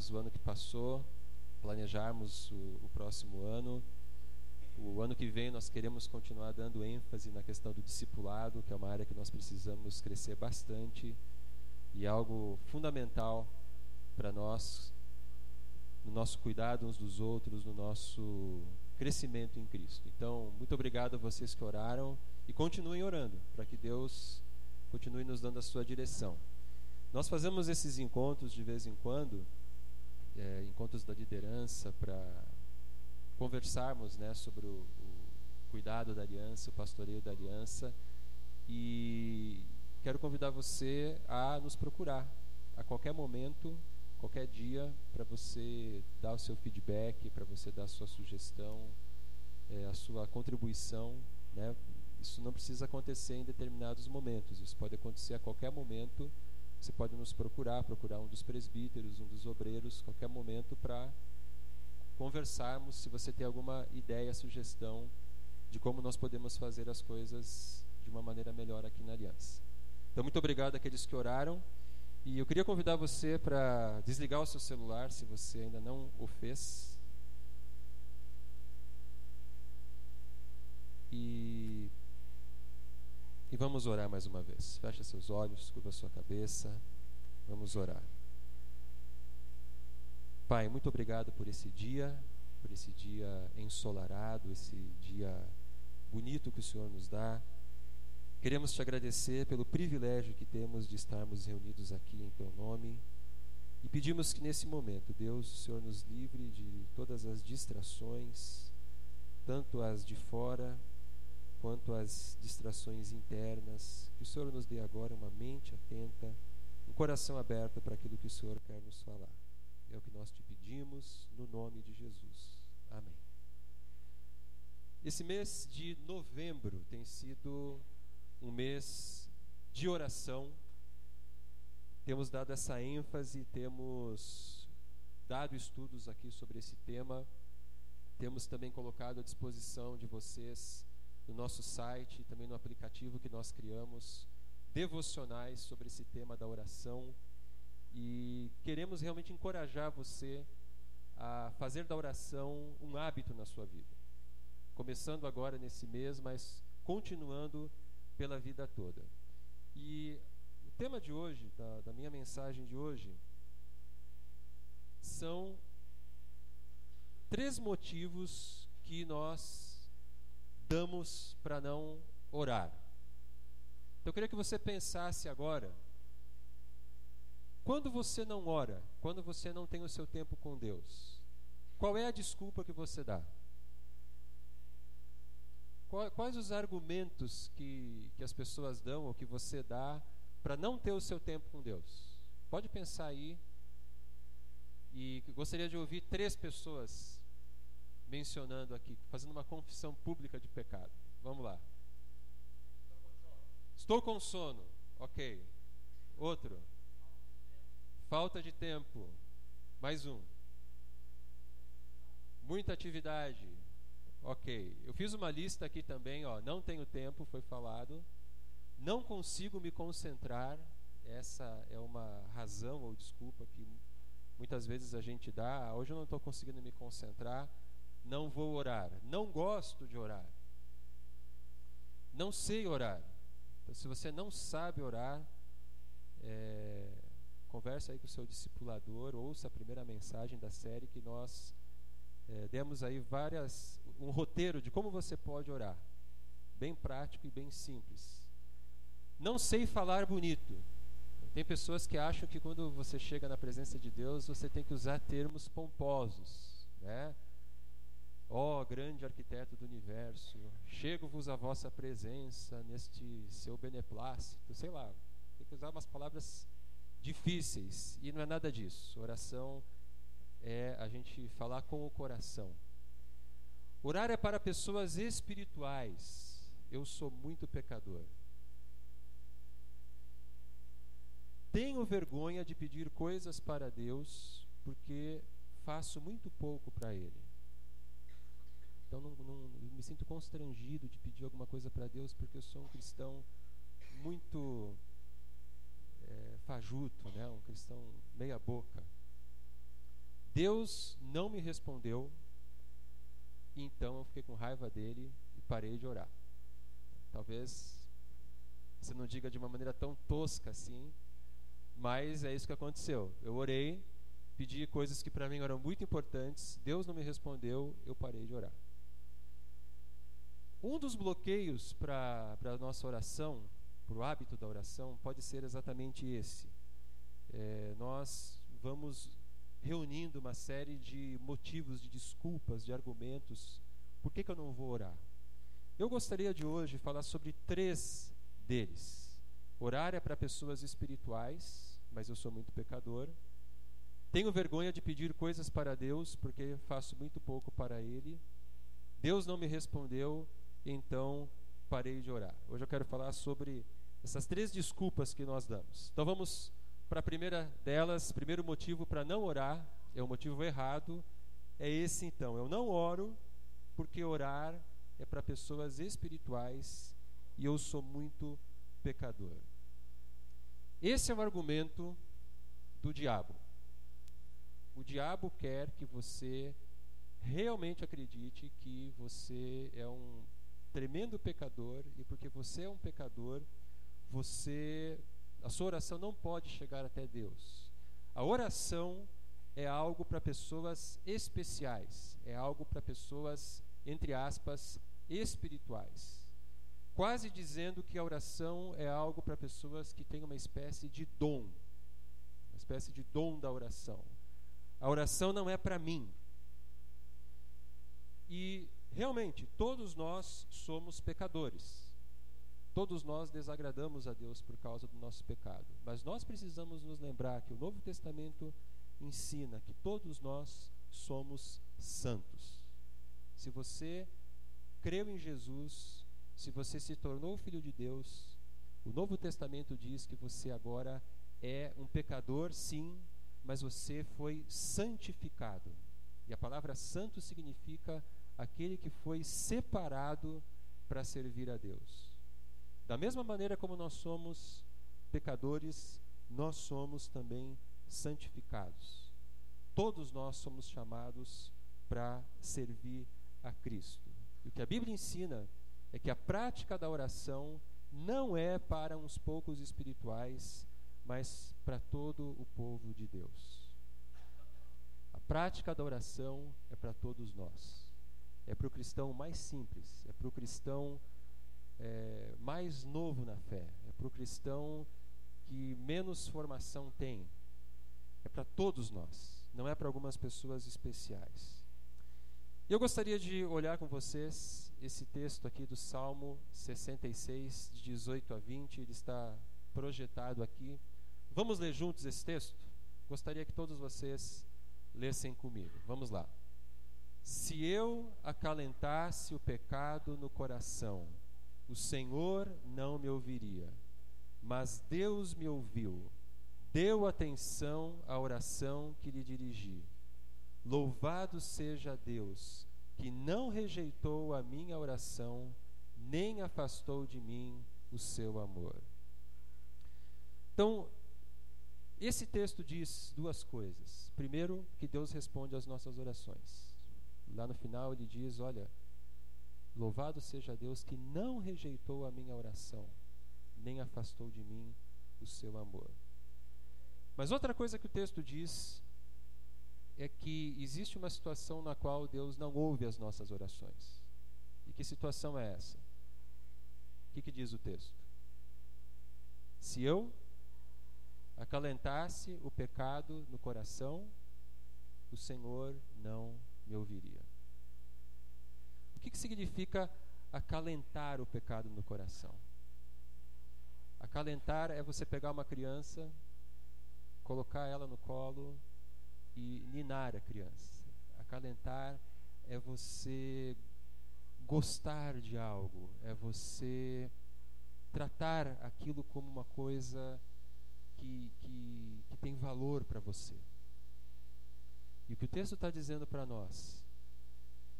olharmos o ano que passou, planejarmos o, o próximo ano. O ano que vem nós queremos continuar dando ênfase na questão do discipulado, que é uma área que nós precisamos crescer bastante e algo fundamental para nós no nosso cuidado uns dos outros, no nosso crescimento em Cristo. Então, muito obrigado a vocês que oraram e continuem orando para que Deus continue nos dando a sua direção. Nós fazemos esses encontros de vez em quando, é, encontros da liderança, para conversarmos né, sobre o, o cuidado da aliança, o pastoreio da aliança. E quero convidar você a nos procurar a qualquer momento, qualquer dia, para você dar o seu feedback, para você dar a sua sugestão, é, a sua contribuição. Né? Isso não precisa acontecer em determinados momentos, isso pode acontecer a qualquer momento. Você pode nos procurar, procurar um dos presbíteros, um dos obreiros, qualquer momento para conversarmos. Se você tem alguma ideia, sugestão de como nós podemos fazer as coisas de uma maneira melhor aqui na Aliança. Então, muito obrigado àqueles que oraram. E eu queria convidar você para desligar o seu celular, se você ainda não o fez. E, e vamos orar mais uma vez. Feche seus olhos, curva sua cabeça. Vamos orar. Pai, muito obrigado por esse dia, por esse dia ensolarado, esse dia bonito que o Senhor nos dá. Queremos te agradecer pelo privilégio que temos de estarmos reunidos aqui em teu nome e pedimos que nesse momento, Deus, o Senhor nos livre de todas as distrações, tanto as de fora quanto as distrações internas. Que o Senhor nos dê agora uma mente atenta, um coração aberto para aquilo que o Senhor quer nos falar. É o que nós te pedimos no nome de Jesus. Amém. Esse mês de novembro tem sido um mês de oração. Temos dado essa ênfase, temos dado estudos aqui sobre esse tema. Temos também colocado à disposição de vocês no nosso site, também no aplicativo que nós criamos, devocionais sobre esse tema da oração. E queremos realmente encorajar você a fazer da oração um hábito na sua vida. Começando agora nesse mês, mas continuando pela vida toda. E o tema de hoje, da, da minha mensagem de hoje, são três motivos que nós damos para não orar. Então eu queria que você pensasse agora, quando você não ora, quando você não tem o seu tempo com Deus, qual é a desculpa que você dá? Quais os argumentos que, que as pessoas dão ou que você dá para não ter o seu tempo com Deus? Pode pensar aí. E gostaria de ouvir três pessoas mencionando aqui, fazendo uma confissão pública de pecado. Vamos lá. Estou com sono. Ok. Outro. Falta de tempo. Mais um. Muita atividade. Ok, eu fiz uma lista aqui também, ó, não tenho tempo, foi falado. Não consigo me concentrar, essa é uma razão ou desculpa que muitas vezes a gente dá. Hoje eu não estou conseguindo me concentrar, não vou orar. Não gosto de orar. Não sei orar. Então, se você não sabe orar, é, conversa aí com o seu discipulador, ouça a primeira mensagem da série que nós é, demos aí várias, um roteiro de como você pode orar. Bem prático e bem simples. Não sei falar bonito. Tem pessoas que acham que quando você chega na presença de Deus, você tem que usar termos pomposos, né? Ó oh, grande arquiteto do universo, chego-vos à vossa presença neste seu beneplácito, sei lá. Tem que usar umas palavras difíceis e não é nada disso. Oração é a gente falar com o coração. Orar é para pessoas espirituais. Eu sou muito pecador. Tenho vergonha de pedir coisas para Deus porque faço muito pouco para Ele. Então não, não, me sinto constrangido de pedir alguma coisa para Deus porque eu sou um cristão muito é, fajuto, né? um cristão meia boca. Deus não me respondeu, então eu fiquei com raiva dele e parei de orar. Talvez você não diga de uma maneira tão tosca assim, mas é isso que aconteceu. Eu orei, pedi coisas que para mim eram muito importantes, Deus não me respondeu, eu parei de orar. Um dos bloqueios para a nossa oração, para o hábito da oração, pode ser exatamente esse. É, nós vamos reunindo uma série de motivos, de desculpas, de argumentos. Por que, que eu não vou orar? Eu gostaria de hoje falar sobre três deles. Orar é para pessoas espirituais, mas eu sou muito pecador. Tenho vergonha de pedir coisas para Deus, porque faço muito pouco para Ele. Deus não me respondeu, então parei de orar. Hoje eu quero falar sobre essas três desculpas que nós damos. Então vamos para a primeira delas, primeiro motivo para não orar, é o motivo errado, é esse então. Eu não oro porque orar é para pessoas espirituais e eu sou muito pecador. Esse é o argumento do diabo. O diabo quer que você realmente acredite que você é um tremendo pecador e porque você é um pecador, você a sua oração não pode chegar até Deus. A oração é algo para pessoas especiais, é algo para pessoas, entre aspas, espirituais. Quase dizendo que a oração é algo para pessoas que têm uma espécie de dom, uma espécie de dom da oração. A oração não é para mim. E realmente, todos nós somos pecadores. Todos nós desagradamos a Deus por causa do nosso pecado, mas nós precisamos nos lembrar que o Novo Testamento ensina que todos nós somos santos. Se você creu em Jesus, se você se tornou filho de Deus, o Novo Testamento diz que você agora é um pecador, sim, mas você foi santificado. E a palavra santo significa aquele que foi separado para servir a Deus. Da mesma maneira como nós somos pecadores, nós somos também santificados. Todos nós somos chamados para servir a Cristo. E o que a Bíblia ensina é que a prática da oração não é para uns poucos espirituais, mas para todo o povo de Deus. A prática da oração é para todos nós. É para o cristão mais simples, é para o cristão é, mais novo na fé, é para o cristão que menos formação tem. É para todos nós, não é para algumas pessoas especiais. Eu gostaria de olhar com vocês esse texto aqui do Salmo 66, de 18 a 20, ele está projetado aqui. Vamos ler juntos esse texto? Gostaria que todos vocês lessem comigo. Vamos lá. Se eu acalentasse o pecado no coração, o Senhor não me ouviria. Mas Deus me ouviu, deu atenção à oração que lhe dirigi. Louvado seja Deus, que não rejeitou a minha oração, nem afastou de mim o seu amor. Então, esse texto diz duas coisas. Primeiro, que Deus responde às nossas orações. Lá no final ele diz: Olha, Louvado seja Deus que não rejeitou a minha oração, nem afastou de mim o seu amor. Mas outra coisa que o texto diz é que existe uma situação na qual Deus não ouve as nossas orações. E que situação é essa? O que, que diz o texto? Se eu acalentasse o pecado no coração, o Senhor não me ouviria. O que, que significa acalentar o pecado no coração? Acalentar é você pegar uma criança, colocar ela no colo e ninar a criança. Acalentar é você gostar de algo, é você tratar aquilo como uma coisa que, que, que tem valor para você. E o que o texto está dizendo para nós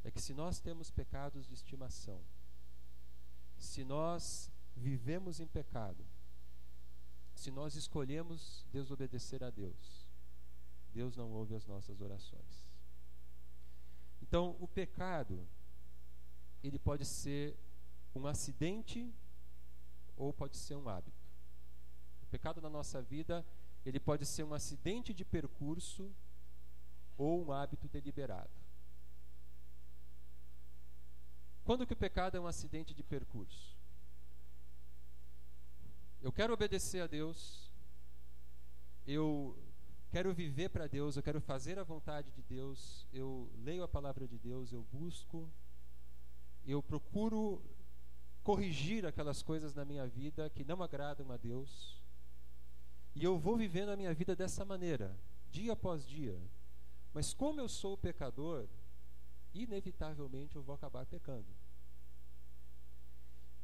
é que se nós temos pecados de estimação, se nós vivemos em pecado, se nós escolhemos desobedecer a Deus, Deus não ouve as nossas orações. Então, o pecado, ele pode ser um acidente ou pode ser um hábito. O pecado na nossa vida, ele pode ser um acidente de percurso ou um hábito deliberado. Quando que o pecado é um acidente de percurso? Eu quero obedecer a Deus, eu quero viver para Deus, eu quero fazer a vontade de Deus, eu leio a palavra de Deus, eu busco, eu procuro corrigir aquelas coisas na minha vida que não agradam a Deus. E eu vou vivendo a minha vida dessa maneira, dia após dia. Mas como eu sou pecador, inevitavelmente eu vou acabar pecando.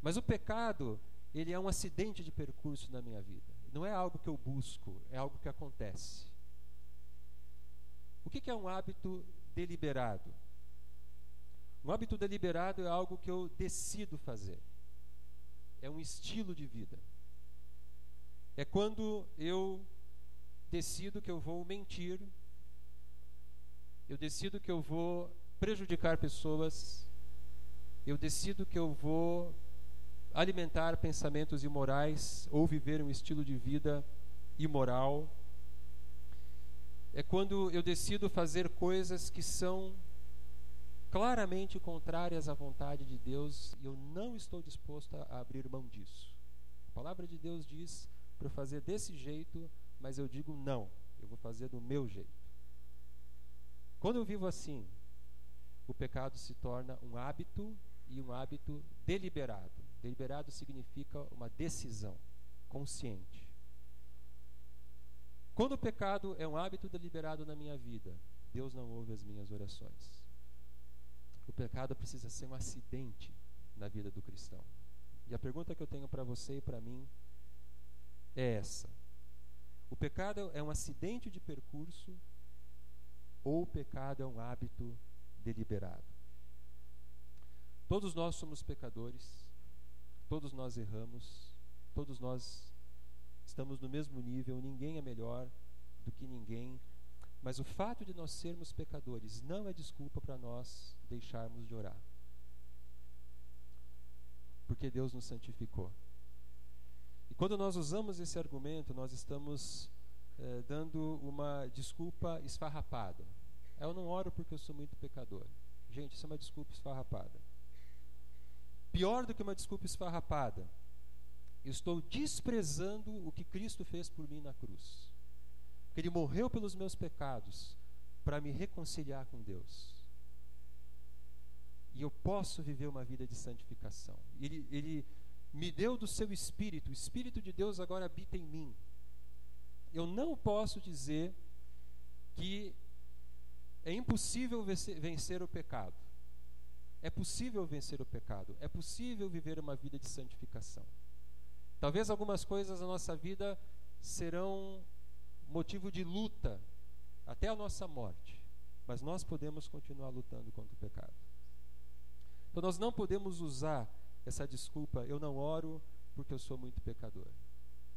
Mas o pecado, ele é um acidente de percurso na minha vida. Não é algo que eu busco, é algo que acontece. O que é um hábito deliberado? Um hábito deliberado é algo que eu decido fazer. É um estilo de vida. É quando eu decido que eu vou mentir, eu decido que eu vou prejudicar pessoas, eu decido que eu vou alimentar pensamentos imorais ou viver um estilo de vida imoral. É quando eu decido fazer coisas que são claramente contrárias à vontade de Deus e eu não estou disposto a abrir mão disso. A palavra de Deus diz para fazer desse jeito, mas eu digo não, eu vou fazer do meu jeito. Quando eu vivo assim, o pecado se torna um hábito e um hábito deliberado. Deliberado significa uma decisão consciente. Quando o pecado é um hábito deliberado na minha vida, Deus não ouve as minhas orações. O pecado precisa ser um acidente na vida do cristão. E a pergunta que eu tenho para você e para mim é essa: O pecado é um acidente de percurso ou o pecado é um hábito deliberado? Todos nós somos pecadores, todos nós erramos, todos nós estamos no mesmo nível, ninguém é melhor do que ninguém mas o fato de nós sermos pecadores não é desculpa para nós deixarmos de orar. Porque Deus nos santificou. E quando nós usamos esse argumento, nós estamos eh, dando uma desculpa esfarrapada. Eu não oro porque eu sou muito pecador. Gente, isso é uma desculpa esfarrapada. Pior do que uma desculpa esfarrapada, eu estou desprezando o que Cristo fez por mim na cruz que ele morreu pelos meus pecados para me reconciliar com Deus. E eu posso viver uma vida de santificação. Ele, ele me deu do seu espírito, o espírito de Deus agora habita em mim. Eu não posso dizer que é impossível vencer, o pecado. É possível vencer o pecado. É possível viver uma vida de santificação. Talvez algumas coisas na nossa vida serão motivo de luta até a nossa morte. Mas nós podemos continuar lutando contra o pecado. Então nós não podemos usar essa desculpa, eu não oro porque eu sou muito pecador.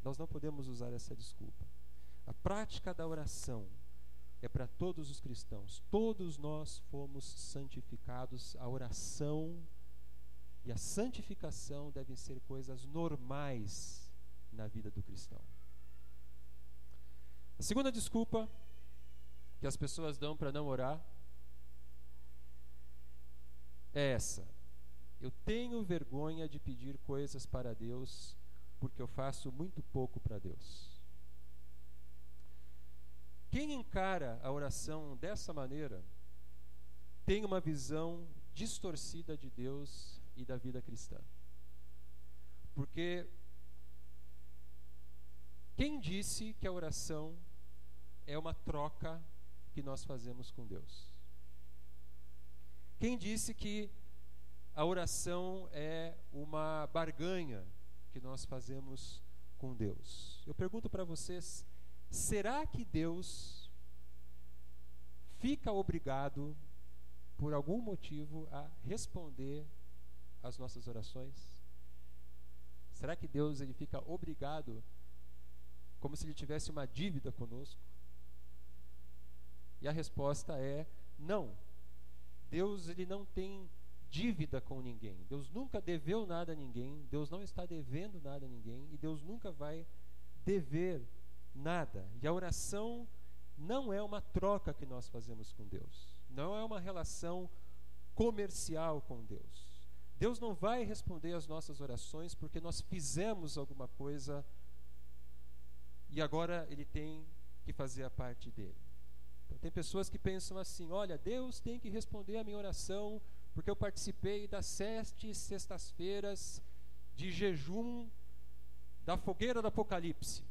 Nós não podemos usar essa desculpa. A prática da oração é para todos os cristãos. Todos nós fomos santificados. A oração e a santificação devem ser coisas normais na vida do cristão. A segunda desculpa que as pessoas dão para não orar é essa. Eu tenho vergonha de pedir coisas para Deus porque eu faço muito pouco para Deus. Quem encara a oração dessa maneira tem uma visão distorcida de Deus e da vida cristã. Porque quem disse que a oração é uma troca que nós fazemos com Deus. Quem disse que a oração é uma barganha que nós fazemos com Deus? Eu pergunto para vocês: será que Deus fica obrigado, por algum motivo, a responder às nossas orações? Será que Deus ele fica obrigado, como se ele tivesse uma dívida conosco? E a resposta é não. Deus ele não tem dívida com ninguém. Deus nunca deveu nada a ninguém, Deus não está devendo nada a ninguém e Deus nunca vai dever nada. E a oração não é uma troca que nós fazemos com Deus. Não é uma relação comercial com Deus. Deus não vai responder às nossas orações porque nós fizemos alguma coisa e agora ele tem que fazer a parte dele. Então, tem pessoas que pensam assim: olha, Deus tem que responder a minha oração porque eu participei das sete sextas-feiras de jejum da fogueira do Apocalipse.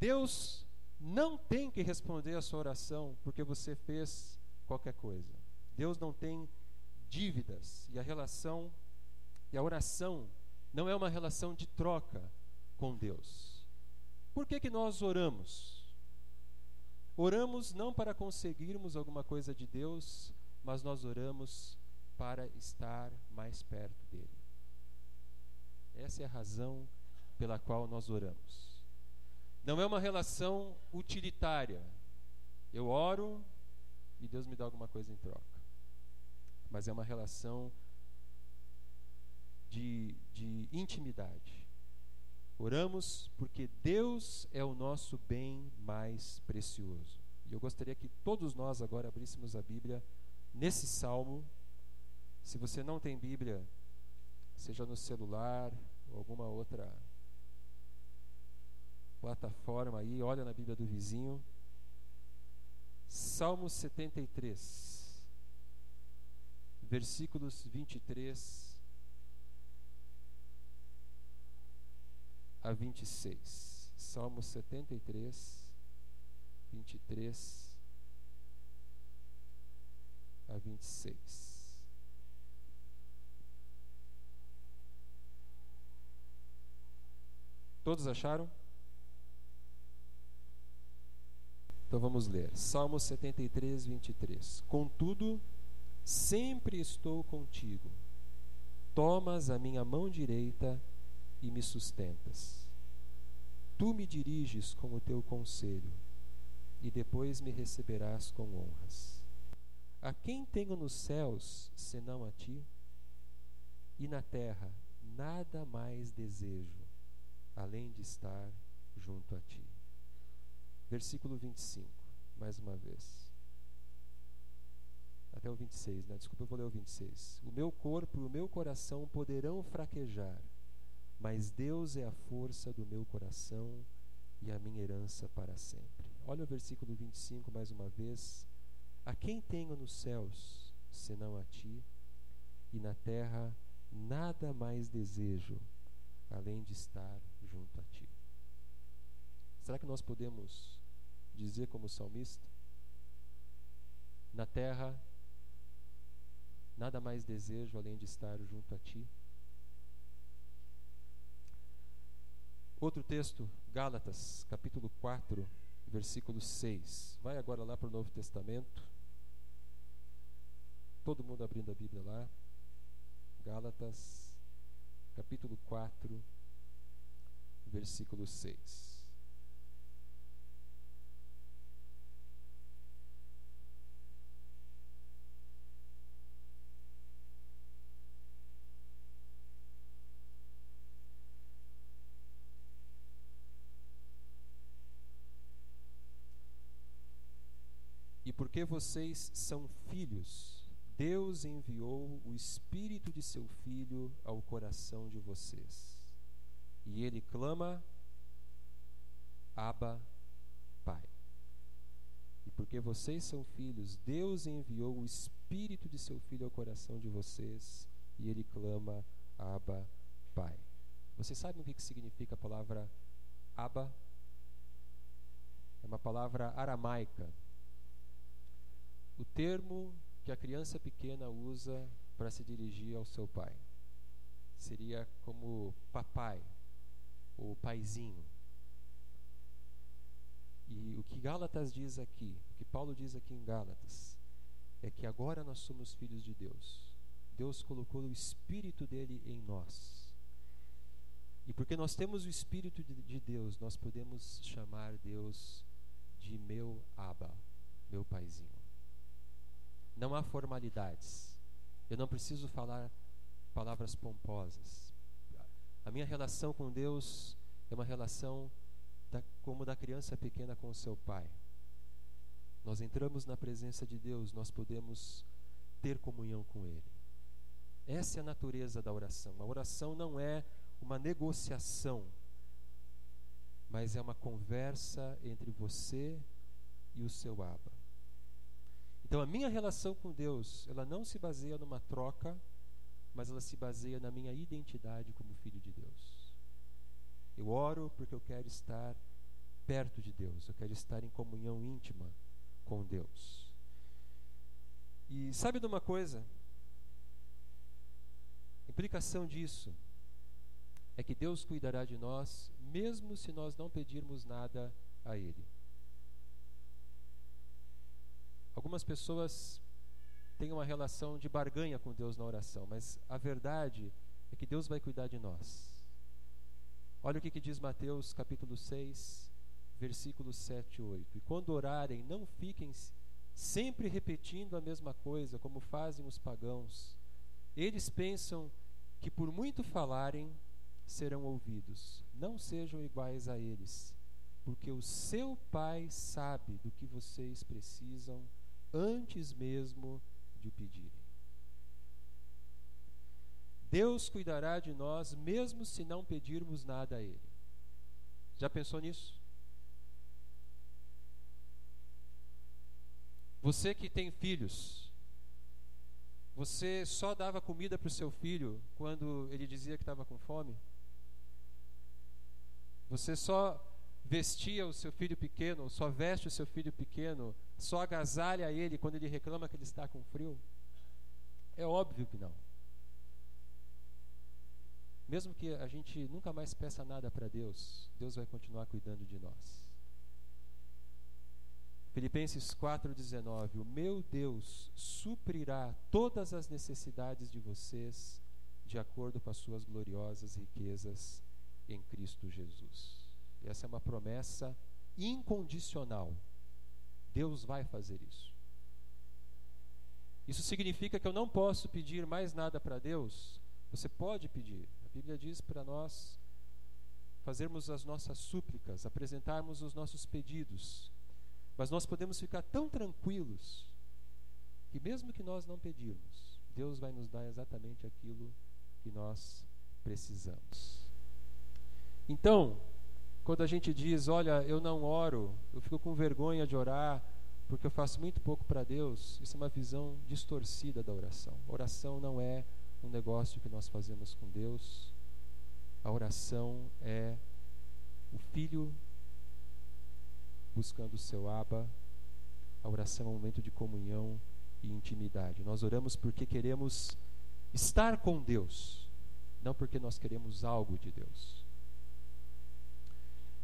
Deus não tem que responder a sua oração porque você fez qualquer coisa. Deus não tem dívidas e a relação e a oração não é uma relação de troca com Deus. Por que que nós oramos? Oramos não para conseguirmos alguma coisa de Deus, mas nós oramos para estar mais perto dele. Essa é a razão pela qual nós oramos. Não é uma relação utilitária. Eu oro e Deus me dá alguma coisa em troca. Mas é uma relação de, de intimidade. Oramos porque Deus é o nosso bem mais precioso. E eu gostaria que todos nós agora abríssemos a Bíblia nesse salmo. Se você não tem Bíblia, seja no celular ou alguma outra plataforma aí, olha na Bíblia do vizinho. Salmo 73, versículos 23 a 26. Salmo 73, 23 a 26. Todos acharam? Então vamos ler. Salmo 73, 23. Contudo, sempre estou contigo. Tomas a minha mão direita e me sustentas. Tu me diriges com o teu conselho, e depois me receberás com honras. A quem tenho nos céus senão a ti? E na terra nada mais desejo, além de estar junto a ti. Versículo 25, mais uma vez. Até o 26, né? Desculpa, eu vou ler o 26. O meu corpo e o meu coração poderão fraquejar, mas Deus é a força do meu coração e a minha herança para sempre. Olha o versículo 25 mais uma vez. A quem tenho nos céus, senão a ti, e na terra nada mais desejo, além de estar junto a ti. Será que nós podemos dizer como salmista? Na terra, nada mais desejo além de estar junto a ti. Outro texto, Gálatas, capítulo 4, versículo 6. Vai agora lá para o Novo Testamento. Todo mundo abrindo a Bíblia lá. Gálatas, capítulo 4, versículo 6. E porque vocês são filhos, Deus enviou o Espírito de seu Filho ao coração de vocês. E ele clama: Abba, Pai. E porque vocês são filhos, Deus enviou o Espírito de seu Filho ao coração de vocês. E ele clama: Abba, Pai. Vocês sabem o que significa a palavra Abba? É uma palavra aramaica o termo que a criança pequena usa para se dirigir ao seu pai. Seria como papai ou paizinho. E o que Gálatas diz aqui, o que Paulo diz aqui em Gálatas, é que agora nós somos filhos de Deus. Deus colocou o Espírito dele em nós. E porque nós temos o Espírito de Deus, nós podemos chamar Deus de meu Abba, meu paizinho. Não há formalidades. Eu não preciso falar palavras pomposas. A minha relação com Deus é uma relação da, como da criança pequena com o seu pai. Nós entramos na presença de Deus, nós podemos ter comunhão com Ele. Essa é a natureza da oração. A oração não é uma negociação, mas é uma conversa entre você e o seu Abba. Então a minha relação com Deus, ela não se baseia numa troca, mas ela se baseia na minha identidade como filho de Deus. Eu oro porque eu quero estar perto de Deus, eu quero estar em comunhão íntima com Deus. E sabe de uma coisa? A implicação disso é que Deus cuidará de nós, mesmo se nós não pedirmos nada a Ele. Algumas pessoas têm uma relação de barganha com Deus na oração, mas a verdade é que Deus vai cuidar de nós. Olha o que, que diz Mateus capítulo 6, versículos 7 e 8. E quando orarem, não fiquem sempre repetindo a mesma coisa, como fazem os pagãos. Eles pensam que por muito falarem serão ouvidos. Não sejam iguais a eles, porque o seu Pai sabe do que vocês precisam antes mesmo de o pedirem. Deus cuidará de nós mesmo se não pedirmos nada a Ele. Já pensou nisso? Você que tem filhos, você só dava comida para o seu filho quando ele dizia que estava com fome? Você só vestia o seu filho pequeno, só veste o seu filho pequeno, só agasalha ele quando ele reclama que ele está com frio? É óbvio que não. Mesmo que a gente nunca mais peça nada para Deus, Deus vai continuar cuidando de nós. Filipenses 4,19: O meu Deus suprirá todas as necessidades de vocês, de acordo com as suas gloriosas riquezas em Cristo Jesus. Essa é uma promessa incondicional. Deus vai fazer isso. Isso significa que eu não posso pedir mais nada para Deus? Você pode pedir. A Bíblia diz para nós fazermos as nossas súplicas, apresentarmos os nossos pedidos mas nós podemos ficar tão tranquilos que, mesmo que nós não pedirmos, Deus vai nos dar exatamente aquilo que nós precisamos. Então, quando a gente diz, olha, eu não oro, eu fico com vergonha de orar, porque eu faço muito pouco para Deus, isso é uma visão distorcida da oração. Oração não é um negócio que nós fazemos com Deus, a oração é o Filho buscando o seu aba. A oração é um momento de comunhão e intimidade. Nós oramos porque queremos estar com Deus, não porque nós queremos algo de Deus.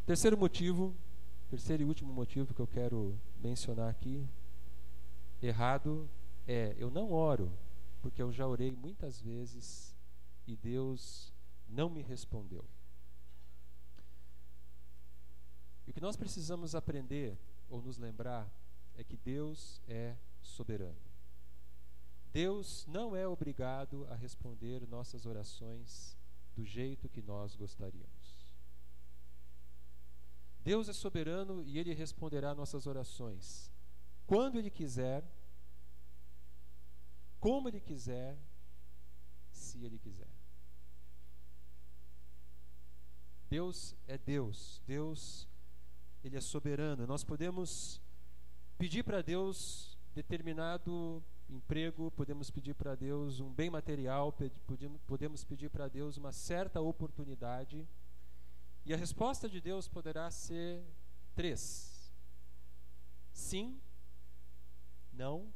Terceiro motivo, terceiro e último motivo que eu quero mencionar aqui, errado, é eu não oro porque eu já orei muitas vezes e Deus não me respondeu. E o que nós precisamos aprender ou nos lembrar é que Deus é soberano. Deus não é obrigado a responder nossas orações do jeito que nós gostaríamos. Deus é soberano e Ele responderá nossas orações quando Ele quiser, como Ele quiser, se Ele quiser. Deus é Deus. Deus ele é soberano. Nós podemos pedir para Deus determinado emprego, podemos pedir para Deus um bem material, podemos pedir para Deus uma certa oportunidade. E a resposta de Deus poderá ser três: sim, não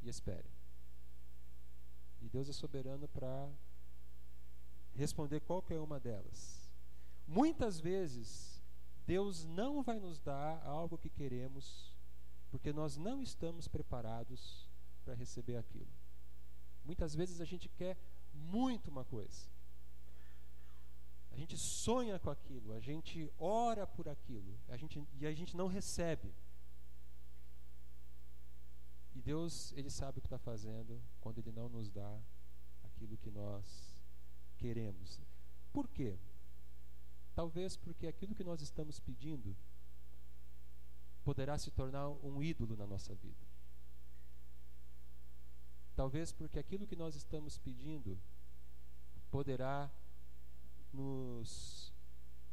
e espere. E Deus é soberano para responder qualquer uma delas. Muitas vezes Deus não vai nos dar algo que queremos, porque nós não estamos preparados para receber aquilo. Muitas vezes a gente quer muito uma coisa. A gente sonha com aquilo, a gente ora por aquilo, a gente, e a gente não recebe. E Deus, Ele sabe o que está fazendo quando Ele não nos dá aquilo que nós queremos. Por quê? Talvez porque aquilo que nós estamos pedindo poderá se tornar um ídolo na nossa vida. Talvez porque aquilo que nós estamos pedindo poderá nos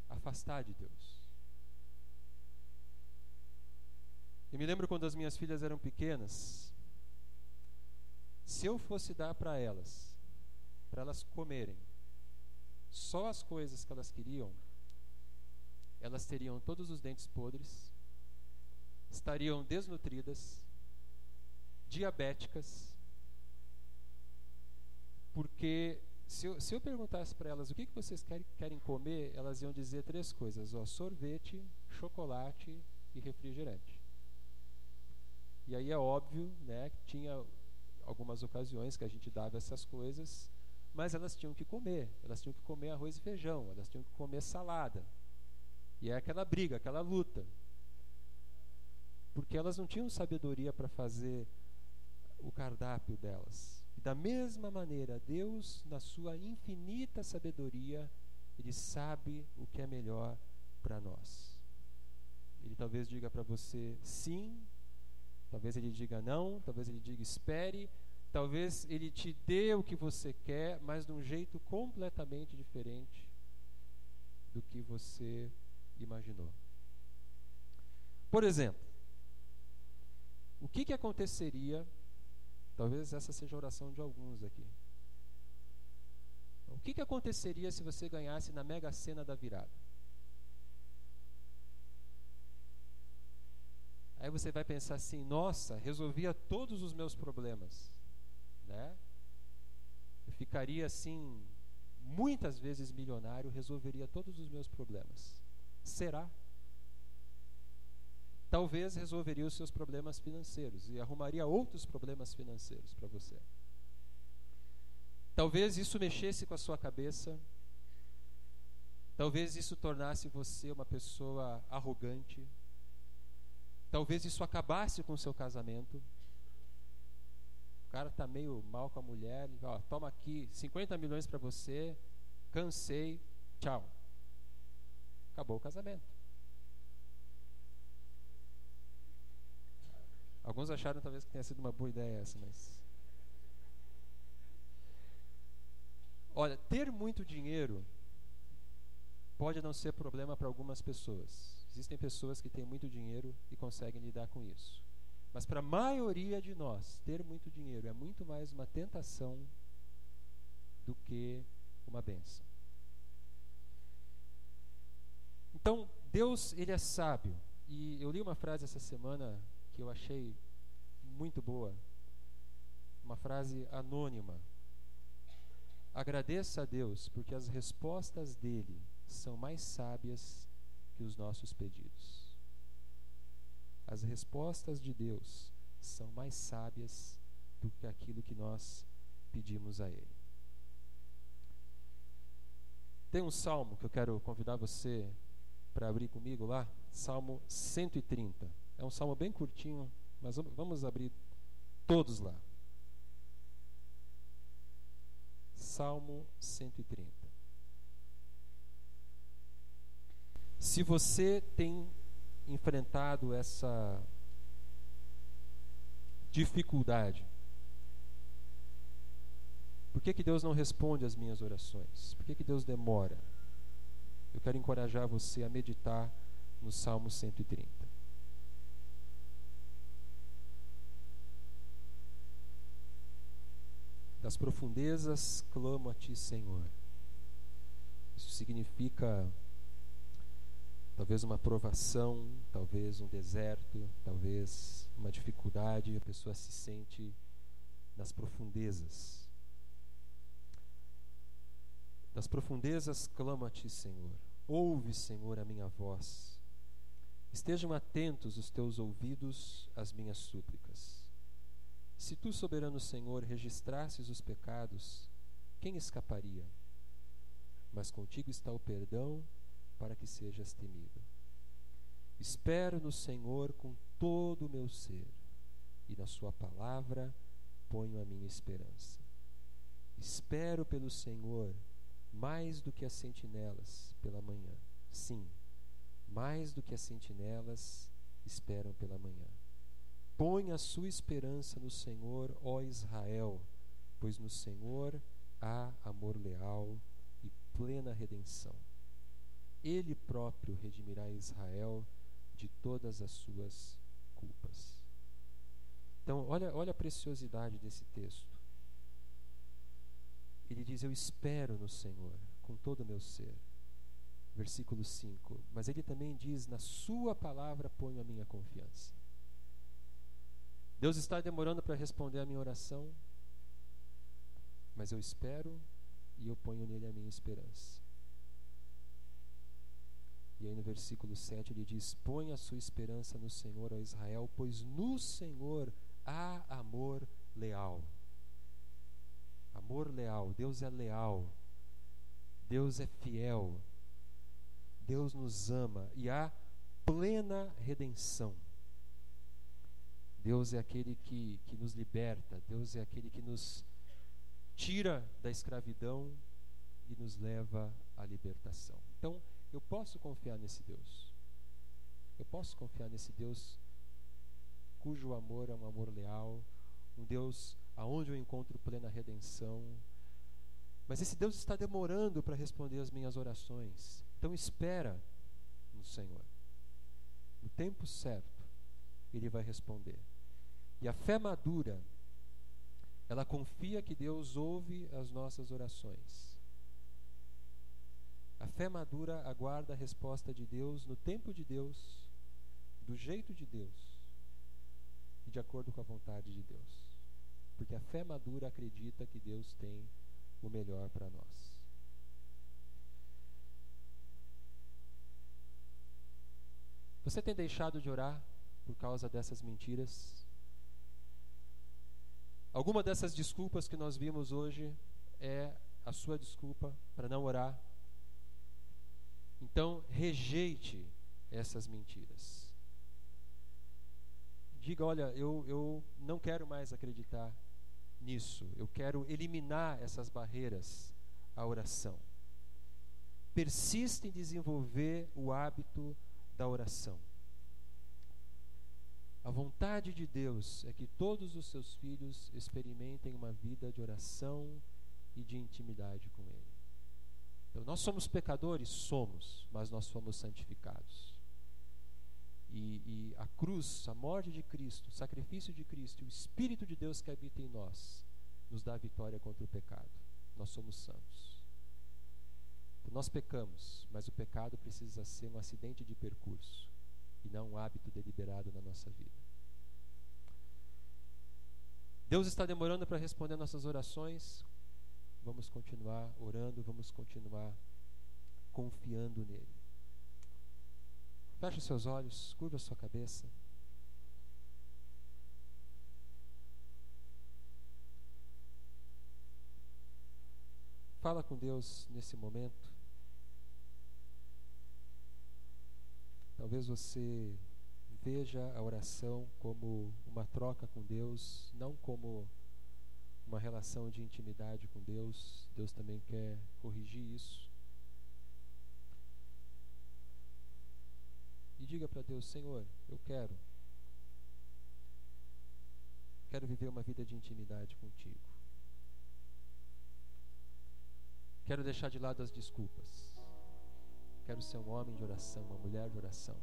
afastar de Deus. Eu me lembro quando as minhas filhas eram pequenas, se eu fosse dar para elas, para elas comerem, só as coisas que elas queriam, elas teriam todos os dentes podres, estariam desnutridas, diabéticas, porque se eu, se eu perguntasse para elas o que, que vocês querem, querem comer, elas iam dizer três coisas: ó, sorvete, chocolate e refrigerante. E aí é óbvio, né, que tinha algumas ocasiões que a gente dava essas coisas, mas elas tinham que comer. Elas tinham que comer arroz e feijão, elas tinham que comer salada. E é aquela briga, aquela luta. Porque elas não tinham sabedoria para fazer o cardápio delas. Da mesma maneira, Deus, na sua infinita sabedoria, ele sabe o que é melhor para nós. Ele talvez diga para você sim, talvez ele diga não, talvez ele diga espere, talvez ele te dê o que você quer, mas de um jeito completamente diferente do que você imaginou. Por exemplo, o que, que aconteceria Talvez essa seja a oração de alguns aqui. O que, que aconteceria se você ganhasse na mega sena da virada? Aí você vai pensar assim: nossa, resolvia todos os meus problemas. Né? Eu ficaria assim, muitas vezes milionário, resolveria todos os meus problemas. Será? Talvez resolveria os seus problemas financeiros e arrumaria outros problemas financeiros para você. Talvez isso mexesse com a sua cabeça. Talvez isso tornasse você uma pessoa arrogante. Talvez isso acabasse com o seu casamento. O cara está meio mal com a mulher. Ó, toma aqui 50 milhões para você. Cansei. Tchau. Acabou o casamento. Alguns acharam talvez que tenha sido uma boa ideia essa, mas. Olha, ter muito dinheiro pode não ser problema para algumas pessoas. Existem pessoas que têm muito dinheiro e conseguem lidar com isso. Mas para a maioria de nós, ter muito dinheiro é muito mais uma tentação do que uma benção. Então, Deus, ele é sábio. E eu li uma frase essa semana que eu achei muito boa. Uma frase anônima. Agradeça a Deus, porque as respostas dele são mais sábias que os nossos pedidos. As respostas de Deus são mais sábias do que aquilo que nós pedimos a Ele. Tem um salmo que eu quero convidar você para abrir comigo lá, Salmo 130. É um salmo bem curtinho, mas vamos abrir todos lá. Salmo 130. Se você tem enfrentado essa dificuldade, por que, que Deus não responde às minhas orações? Por que, que Deus demora? Eu quero encorajar você a meditar no Salmo 130. Das profundezas clamo a Ti, Senhor. Isso significa talvez uma provação, talvez um deserto, talvez uma dificuldade, a pessoa se sente nas profundezas. Das profundezas clamo a Ti, Senhor. Ouve, Senhor, a minha voz. Estejam atentos os teus ouvidos às minhas súplicas. Se tu, soberano Senhor, registrasses os pecados, quem escaparia? mas contigo está o perdão para que sejas temido. Espero no Senhor com todo o meu ser, e na Sua palavra ponho a minha esperança. Espero pelo Senhor mais do que as sentinelas pela manhã. Sim, mais do que as sentinelas esperam pela manhã. Põe a sua esperança no Senhor, ó Israel, pois no Senhor há amor leal e plena redenção. Ele próprio redimirá Israel de todas as suas culpas. Então, olha, olha a preciosidade desse texto. Ele diz: Eu espero no Senhor com todo o meu ser. Versículo 5. Mas ele também diz: Na Sua palavra ponho a minha confiança. Deus está demorando para responder a minha oração, mas eu espero e eu ponho nele a minha esperança. E aí no versículo 7 ele diz: Põe a sua esperança no Senhor, ó Israel, pois no Senhor há amor leal. Amor leal, Deus é leal, Deus é fiel, Deus nos ama e há plena redenção. Deus é aquele que, que nos liberta, Deus é aquele que nos tira da escravidão e nos leva à libertação. Então, eu posso confiar nesse Deus. Eu posso confiar nesse Deus cujo amor é um amor leal, um Deus aonde eu encontro plena redenção. Mas esse Deus está demorando para responder as minhas orações. Então espera no Senhor. No tempo certo, ele vai responder. E a fé madura, ela confia que Deus ouve as nossas orações. A fé madura aguarda a resposta de Deus no tempo de Deus, do jeito de Deus e de acordo com a vontade de Deus. Porque a fé madura acredita que Deus tem o melhor para nós. Você tem deixado de orar por causa dessas mentiras? Alguma dessas desculpas que nós vimos hoje é a sua desculpa para não orar? Então, rejeite essas mentiras. Diga: olha, eu, eu não quero mais acreditar nisso. Eu quero eliminar essas barreiras à oração. Persiste em desenvolver o hábito da oração. A vontade de Deus é que todos os seus filhos experimentem uma vida de oração e de intimidade com Ele. Então, nós somos pecadores? Somos, mas nós somos santificados. E, e, a cruz, a morte de Cristo, o sacrifício de Cristo, o Espírito de Deus que habita em nós, nos dá a vitória contra o pecado. Nós somos santos. Nós pecamos, mas o pecado precisa ser um acidente de percurso e não um hábito deliberado na nossa vida. Deus está demorando para responder nossas orações. Vamos continuar orando, vamos continuar confiando nele. Feche seus olhos, curva sua cabeça. Fala com Deus nesse momento. Talvez você veja a oração como uma troca com Deus, não como uma relação de intimidade com Deus. Deus também quer corrigir isso. E diga para Deus: Senhor, eu quero. Quero viver uma vida de intimidade contigo. Quero deixar de lado as desculpas. Quero ser um homem de oração, uma mulher de oração.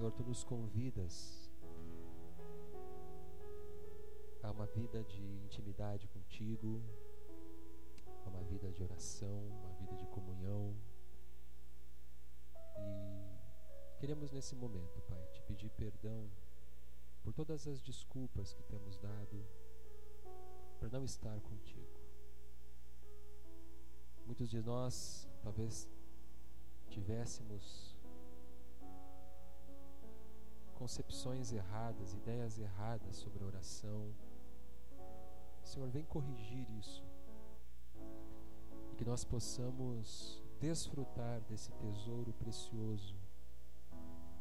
Senhor, tu nos convidas a uma vida de intimidade contigo, a uma vida de oração, uma vida de comunhão. E queremos nesse momento, Pai, te pedir perdão por todas as desculpas que temos dado para não estar contigo. Muitos de nós talvez tivéssemos concepções erradas, ideias erradas sobre a oração. Senhor, vem corrigir isso. E que nós possamos desfrutar desse tesouro precioso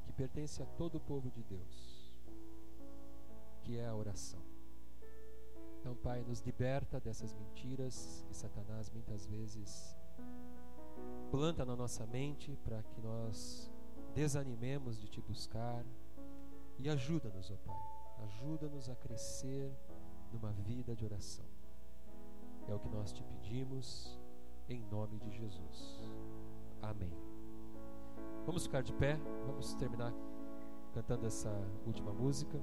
que pertence a todo o povo de Deus, que é a oração. Então, Pai, nos liberta dessas mentiras que Satanás muitas vezes planta na nossa mente para que nós desanimemos de te buscar e ajuda-nos, ó Pai. Ajuda-nos a crescer numa vida de oração. É o que nós te pedimos em nome de Jesus. Amém. Vamos ficar de pé, vamos terminar cantando essa última música.